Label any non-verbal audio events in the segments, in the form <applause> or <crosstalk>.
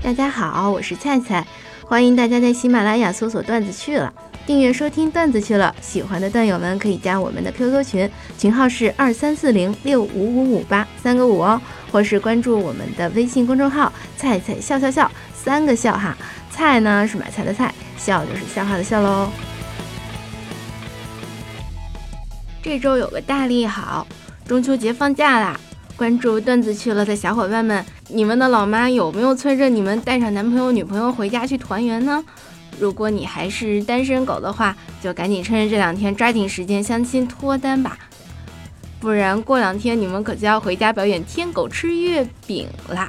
大家好，我是菜菜，欢迎大家在喜马拉雅搜索“段子去了”，订阅收听“段子去了”。喜欢的段友们可以加我们的 QQ 群，群号是二三四零六五五五八三个五哦，或是关注我们的微信公众号“菜菜笑笑笑”，三个笑哈，菜呢是买菜的菜，笑就是笑话的笑喽。这周有个大利好，中秋节放假啦！关注段子去了的小伙伴们，你们的老妈有没有催着你们带上男朋友、女朋友回家去团圆呢？如果你还是单身狗的话，就赶紧趁着这两天抓紧时间相亲脱单吧，不然过两天你们可就要回家表演天狗吃月饼啦！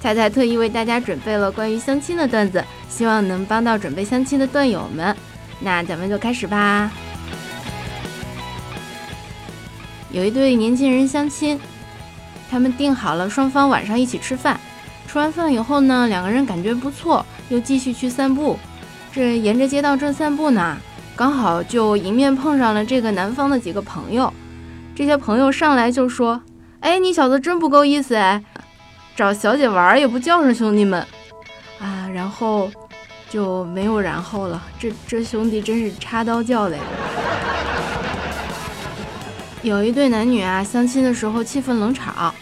菜菜特意为大家准备了关于相亲的段子，希望能帮到准备相亲的段友们。那咱们就开始吧。有一对年轻人相亲。他们定好了，双方晚上一起吃饭。吃完饭以后呢，两个人感觉不错，又继续去散步。这沿着街道正散步呢，刚好就迎面碰上了这个男方的几个朋友。这些朋友上来就说：“哎，你小子真不够意思哎，找小姐玩也不叫上兄弟们啊！”然后就没有然后了。这这兄弟真是插刀叫的！有一对男女啊，相亲的时候气氛冷场。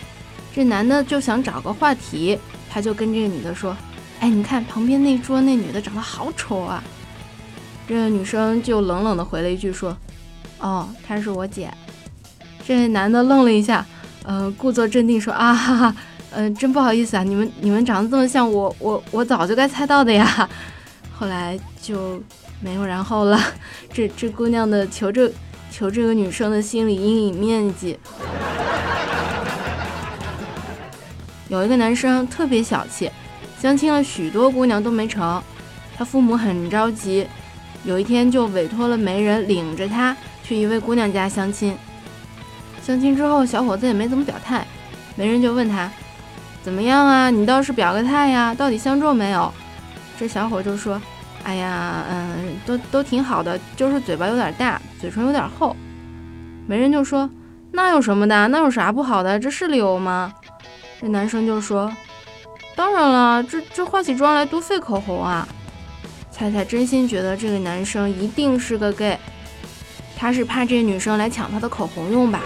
这男的就想找个话题，他就跟这个女的说：“哎，你看旁边那桌那女的长得好丑啊。”这个女生就冷冷的回了一句说：“哦，她是我姐。”这男的愣了一下，呃，故作镇定说：“啊哈哈，嗯，真不好意思啊，你们你们长得这么像，我我我早就该猜到的呀。”后来就没有然后了。这这姑娘的求这求这个女生的心理阴影面积。有一个男生特别小气，相亲了许多姑娘都没成，他父母很着急，有一天就委托了媒人领着他去一位姑娘家相亲。相亲之后，小伙子也没怎么表态，媒人就问他怎么样啊？你倒是表个态呀，到底相中没有？这小伙就说：“哎呀，嗯，都都挺好的，就是嘴巴有点大，嘴唇有点厚。”媒人就说：“那有什么的？那有啥不好的？这是理由吗？”这男生就说：“当然了，这这化起妆来多费口红啊！”菜菜真心觉得这个男生一定是个 gay，他是怕这女生来抢他的口红用吧？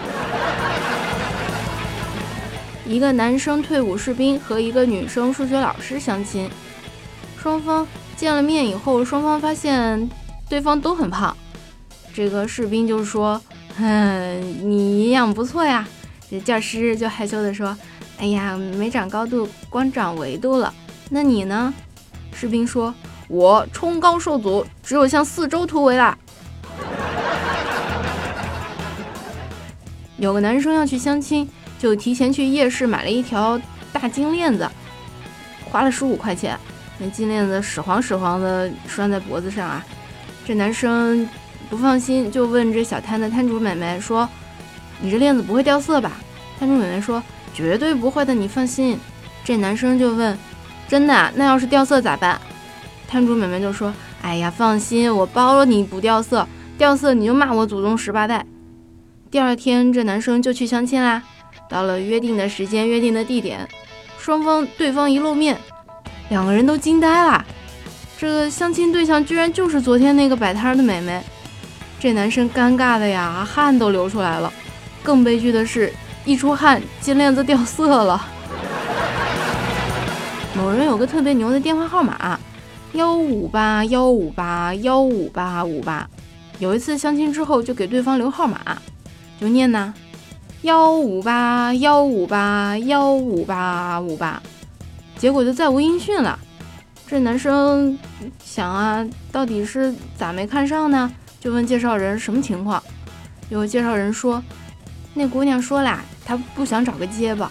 一个男生退伍士兵和一个女生数学老师相亲，双方见了面以后，双方发现对方都很胖。这个士兵就说：“哼，你营养不错呀。”这教师就害羞的说。哎呀，没长高度，光长维度了。那你呢？士兵说：“我冲高受阻，只有向四周突围啦。”有个男生要去相亲，就提前去夜市买了一条大金链子，花了十五块钱。那金链子始黄始黄的拴在脖子上啊。这男生不放心，就问这小摊的摊主美眉说：“你这链子不会掉色吧？”摊主美眉说。绝对不会的，你放心。这男生就问：“真的？那要是掉色咋办？”摊主美眉就说：“哎呀，放心，我包了你不掉色，掉色你就骂我祖宗十八代。”第二天，这男生就去相亲啦。到了约定的时间、约定的地点，双方对方一露面，两个人都惊呆了。这相亲对象居然就是昨天那个摆摊的美眉。这男生尴尬的呀，汗都流出来了。更悲剧的是。一出汗，金链子掉色了。某人有个特别牛的电话号码，幺五八幺五八幺五八五八。有一次相亲之后，就给对方留号码，就念呢，幺五八幺五八幺五八五八。结果就再无音讯了。这男生想啊，到底是咋没看上呢？就问介绍人什么情况。有介绍人说，那姑娘说啦。他不想找个结巴。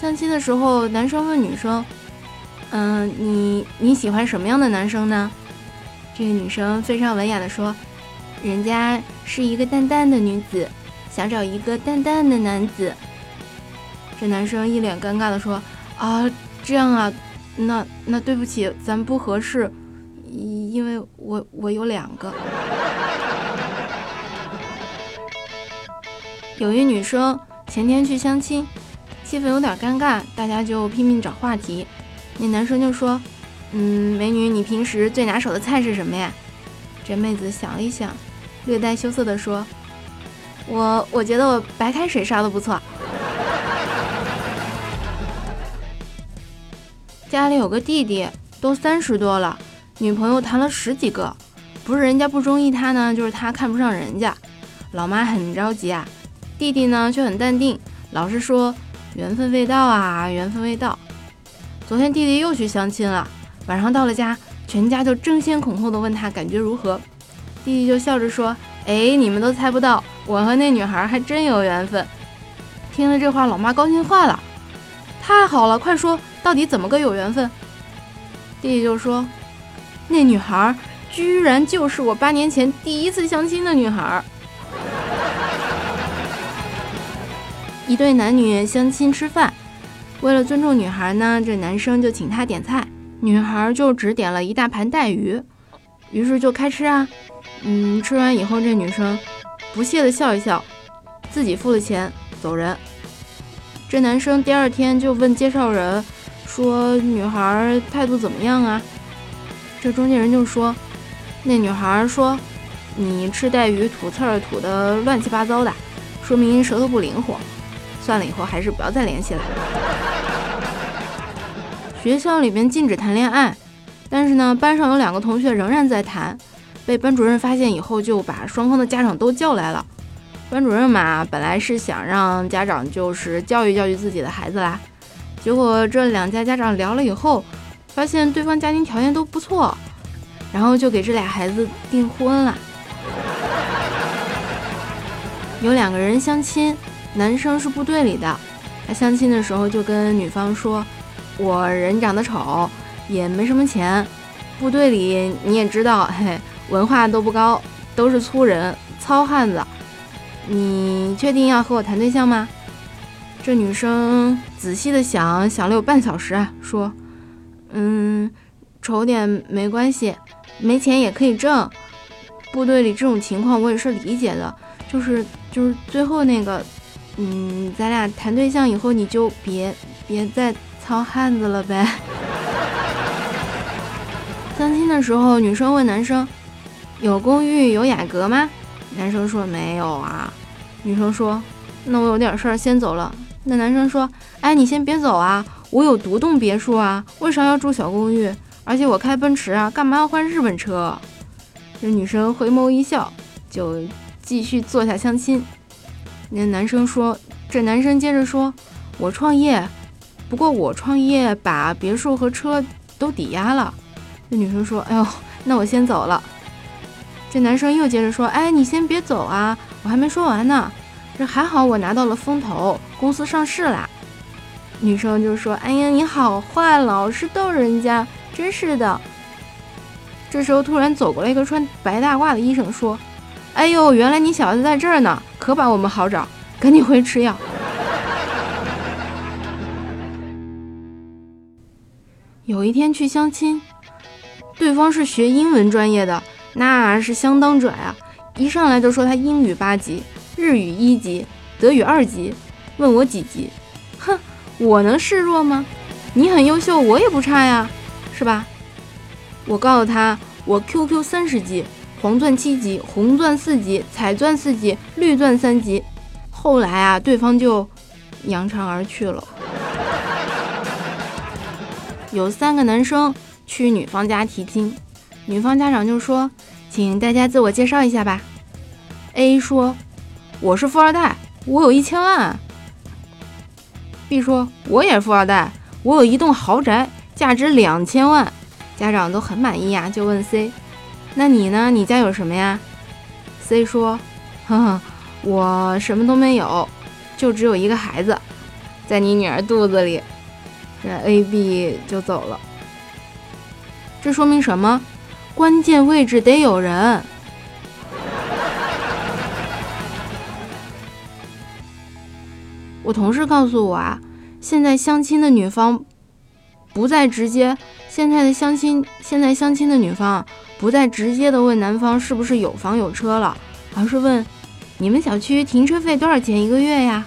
相亲的时候，男生问女生：“嗯，你你喜欢什么样的男生呢？”这个女生非常文雅的说：“人家是一个淡淡的女子，想找一个淡淡的男子。”这男生一脸尴尬的说：“啊，这样啊，那那对不起，咱不合适，因为我我有两个。”有一女生前天去相亲，气氛有点尴尬，大家就拼命找话题。那男生就说：“嗯，美女，你平时最拿手的菜是什么呀？”这妹子想了一想，略带羞涩地说：“我我觉得我白开水烧的不错。<laughs> ”家里有个弟弟，都三十多了，女朋友谈了十几个，不是人家不中意他呢，就是他看不上人家。老妈很着急啊，弟弟呢却很淡定，老是说缘分未到啊，缘分未到。昨天弟弟又去相亲了，晚上到了家，全家就争先恐后的问他感觉如何。弟弟就笑着说：“哎，你们都猜不到，我和那女孩还真有缘分。”听了这话，老妈高兴坏了，太好了，快说。到底怎么个有缘分？弟弟就说：“那女孩居然就是我八年前第一次相亲的女孩。”一对男女相亲吃饭，为了尊重女孩呢，这男生就请她点菜，女孩就只点了一大盘带鱼，于是就开吃啊。嗯，吃完以后，这女生不屑的笑一笑，自己付了钱走人。这男生第二天就问介绍人。说女孩态度怎么样啊？这中间人就说，那女孩说，你吃带鱼吐刺儿吐的乱七八糟的，说明舌头不灵活。算了，以后还是不要再联系了。学校里边禁止谈恋爱，但是呢，班上有两个同学仍然在谈，被班主任发现以后，就把双方的家长都叫来了。班主任嘛，本来是想让家长就是教育教育自己的孩子啦。结果这两家家长聊了以后，发现对方家庭条件都不错，然后就给这俩孩子订婚了。有两个人相亲，男生是部队里的，他相亲的时候就跟女方说：“我人长得丑，也没什么钱，部队里你也知道，嘿，文化都不高，都是粗人、糙汉子。你确定要和我谈对象吗？”这女生仔细的想想了有半小时，说：“嗯，丑点没关系，没钱也可以挣。部队里这种情况我也是理解的，就是就是最后那个，嗯，咱俩谈对象以后你就别别再糙汉子了呗。”相亲的时候，女生问男生：“有公寓有雅阁吗？”男生说：“没有啊。”女生说：“那我有点事儿，先走了。”那男生说：“哎，你先别走啊，我有独栋别墅啊，为啥要住小公寓？而且我开奔驰啊，干嘛要换日本车？”这女生回眸一笑，就继续坐下相亲。那男生说：“这男生接着说，我创业，不过我创业把别墅和车都抵押了。”那女生说：“哎呦，那我先走了。”这男生又接着说：“哎，你先别走啊，我还没说完呢。”这还好，我拿到了风投，公司上市啦。女生就说：“哎呀，你好坏，老是逗人家，真是的。”这时候突然走过来一个穿白大褂的医生，说：“哎呦，原来你小子在这儿呢，可把我们好找，赶紧回去吃药。<laughs> ”有一天去相亲，对方是学英文专业的，那是相当拽啊，一上来就说他英语八级。日语一级，德语二级，问我几级？哼，我能示弱吗？你很优秀，我也不差呀，是吧？我告诉他，我 QQ 三十级，黄钻七级，红钻四级，彩钻四级，绿钻三级。后来啊，对方就扬长而去了。有三个男生去女方家提亲，女方家长就说：“请大家自我介绍一下吧。”A 说。我是富二代，我有一千万。B 说，我也是富二代，我有一栋豪宅，价值两千万。家长都很满意呀，就问 C，那你呢？你家有什么呀？C 说，<laughs> 哼哼，我什么都没有，就只有一个孩子，在你女儿肚子里。这 A、B 就走了。这说明什么？关键位置得有人。我同事告诉我啊，现在相亲的女方不再直接，现在的相亲，现在相亲的女方不再直接的问男方是不是有房有车了，而是问你们小区停车费多少钱一个月呀？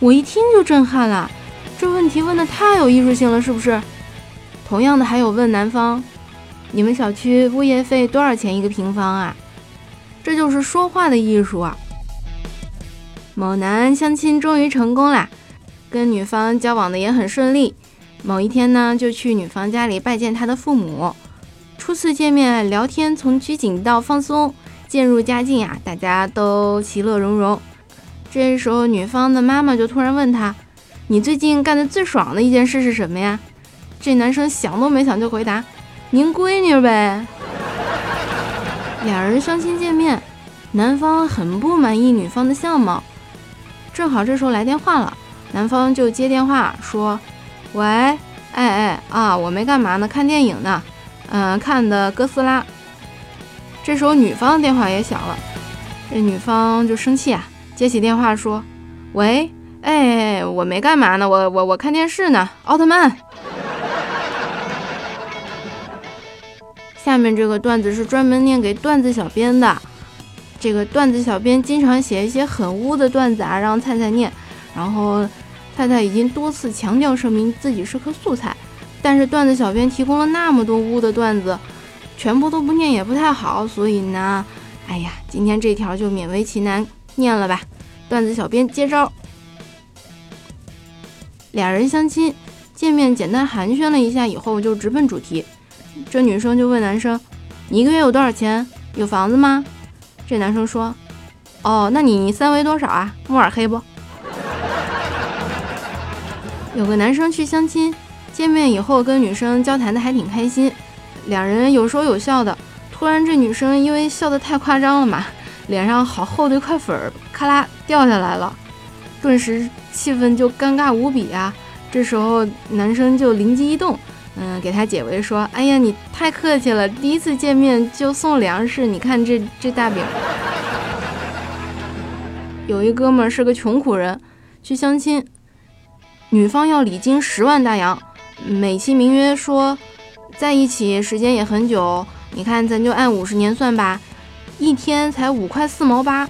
我一听就震撼了，这问题问的太有艺术性了，是不是？同样的，还有问男方：“你们小区物业费多少钱一个平方啊？”这就是说话的艺术啊！某男相亲终于成功啦，跟女方交往的也很顺利。某一天呢，就去女方家里拜见他的父母。初次见面聊天，从拘谨到放松，渐入佳境呀，大家都其乐融融。这时候，女方的妈妈就突然问他：“你最近干的最爽的一件事是什么呀？”这男生想都没想就回答：“您闺女呗。” <laughs> 两人相亲见面，男方很不满意女方的相貌。正好这时候来电话了，男方就接电话说：“喂，哎哎啊，我没干嘛呢，看电影呢，嗯，看的哥斯拉。”这时候女方的电话也响了，这女方就生气啊，接起电话说：“喂，哎，我没干嘛呢，我我我看电视呢，奥特曼。”下面这个段子是专门念给段子小编的。这个段子小编经常写一些很污的段子啊，让菜菜念。然后菜菜已经多次强调声明自己是颗素材，但是段子小编提供了那么多污的段子，全部都不念也不太好。所以呢，哎呀，今天这条就勉为其难念了吧。段子小编接招：俩人相亲见面，简单寒暄了一下以后，就直奔主题。这女生就问男生：“你一个月有多少钱？有房子吗？”这男生说：“哦，那你三围多少啊？木耳黑不？”有个男生去相亲，见面以后跟女生交谈的还挺开心，两人有说有笑的。突然这女生因为笑得太夸张了嘛，脸上好厚的一块粉儿咔啦掉下来了，顿时气氛就尴尬无比啊。这时候男生就灵机一动。嗯，给他解围说：“哎呀，你太客气了，第一次见面就送粮食，你看这这大饼。”有一哥们儿是个穷苦人，去相亲，女方要礼金十万大洋，美其名曰说在一起时间也很久，你看咱就按五十年算吧，一天才五块四毛八，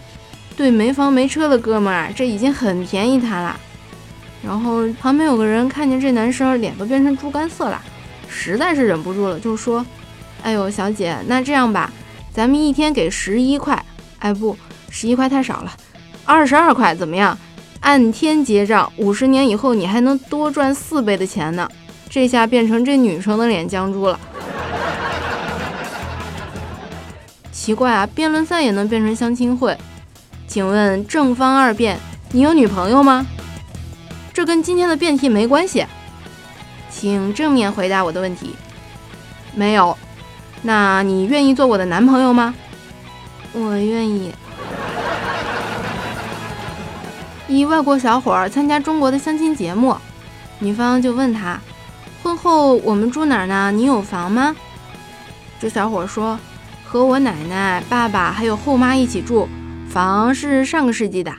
对没房没车的哥们儿啊，这已经很便宜他了。然后旁边有个人看见这男生脸都变成猪肝色了。实在是忍不住了，就说：“哎呦，小姐，那这样吧，咱们一天给十一块。哎，不，十一块太少了，二十二块怎么样？按天结账，五十年以后你还能多赚四倍的钱呢。”这下变成这女生的脸僵住了。奇怪啊，辩论赛也能变成相亲会？请问正方二辩，你有女朋友吗？这跟今天的辩题没关系。请正面回答我的问题。没有，那你愿意做我的男朋友吗？我愿意。一外国小伙参加中国的相亲节目，女方就问他：婚后我们住哪儿呢？你有房吗？这小伙说：和我奶奶、爸爸还有后妈一起住，房是上个世纪的。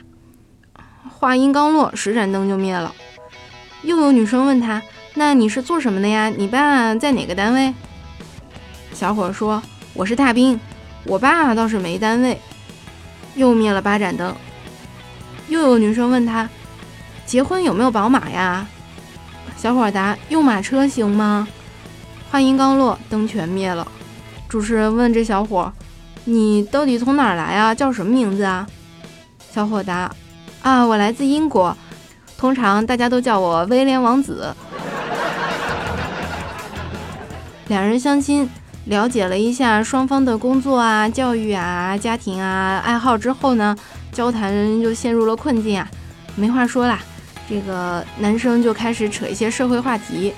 话音刚落，十盏灯就灭了。又有女生问他。那你是做什么的呀？你爸在哪个单位？小伙说：“我是大兵，我爸倒是没单位。”又灭了八盏灯。又有女生问他：“结婚有没有宝马呀？”小伙答：“用马车行吗？”话音刚落，灯全灭了。主持人问这小伙：“你到底从哪儿来啊？叫什么名字啊？”小伙答：“啊，我来自英国，通常大家都叫我威廉王子。<laughs> ”两人相亲，了解了一下双方的工作啊、教育啊、家庭啊、爱好之后呢，交谈就陷入了困境啊，没话说啦。这个男生就开始扯一些社会话题，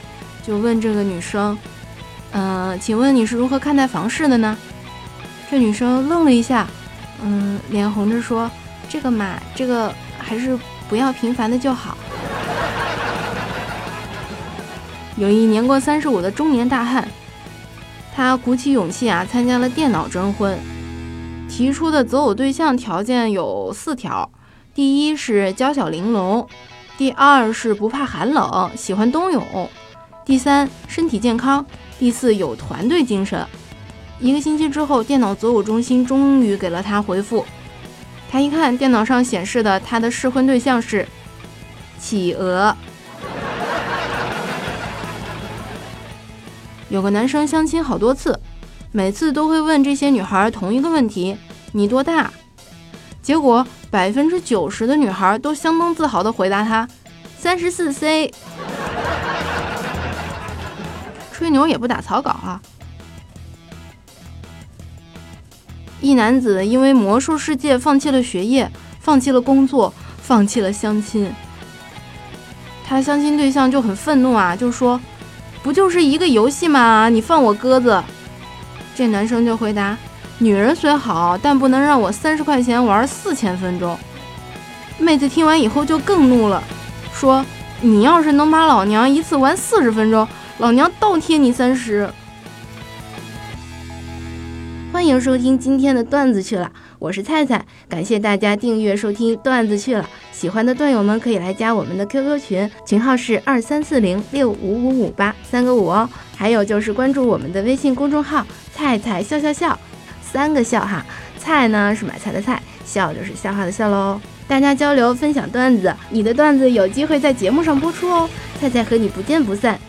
就问这个女生：“嗯，请问你是如何看待房事的呢？”这女生愣了一下，嗯，脸红着说：“这个嘛，这个还是不要频繁的就好。”有一年过三十五的中年大汉，他鼓起勇气啊，参加了电脑征婚，提出的择偶对象条件有四条：第一是娇小玲珑，第二是不怕寒冷，喜欢冬泳。第三，身体健康。第四，有团队精神。一个星期之后，电脑择偶中心终于给了他回复。他一看电脑上显示的，他的适婚对象是企鹅。有个男生相亲好多次，每次都会问这些女孩同一个问题，你多大？结果百分之九十的女孩都相当自豪地回答他：“三十四 C。<laughs> ”吹牛也不打草稿啊！一男子因为魔兽世界放弃了学业，放弃了工作，放弃了相亲。他相亲对象就很愤怒啊，就说：“不就是一个游戏吗？你放我鸽子！”这男生就回答：“女人虽好，但不能让我三十块钱玩四千分钟。”妹子听完以后就更怒了，说：“你要是能把老娘一次玩四十分钟。”老娘倒贴你三十！欢迎收听今天的段子去了，我是菜菜，感谢大家订阅收听段子去了。喜欢的段友们可以来加我们的 QQ 群，群号是二三四零六五五五八三个五哦。还有就是关注我们的微信公众号“菜菜笑笑笑”，三个笑哈。菜呢是买菜的菜，笑就是笑话的笑喽。大家交流分享段子，你的段子有机会在节目上播出哦。菜菜和你不见不散。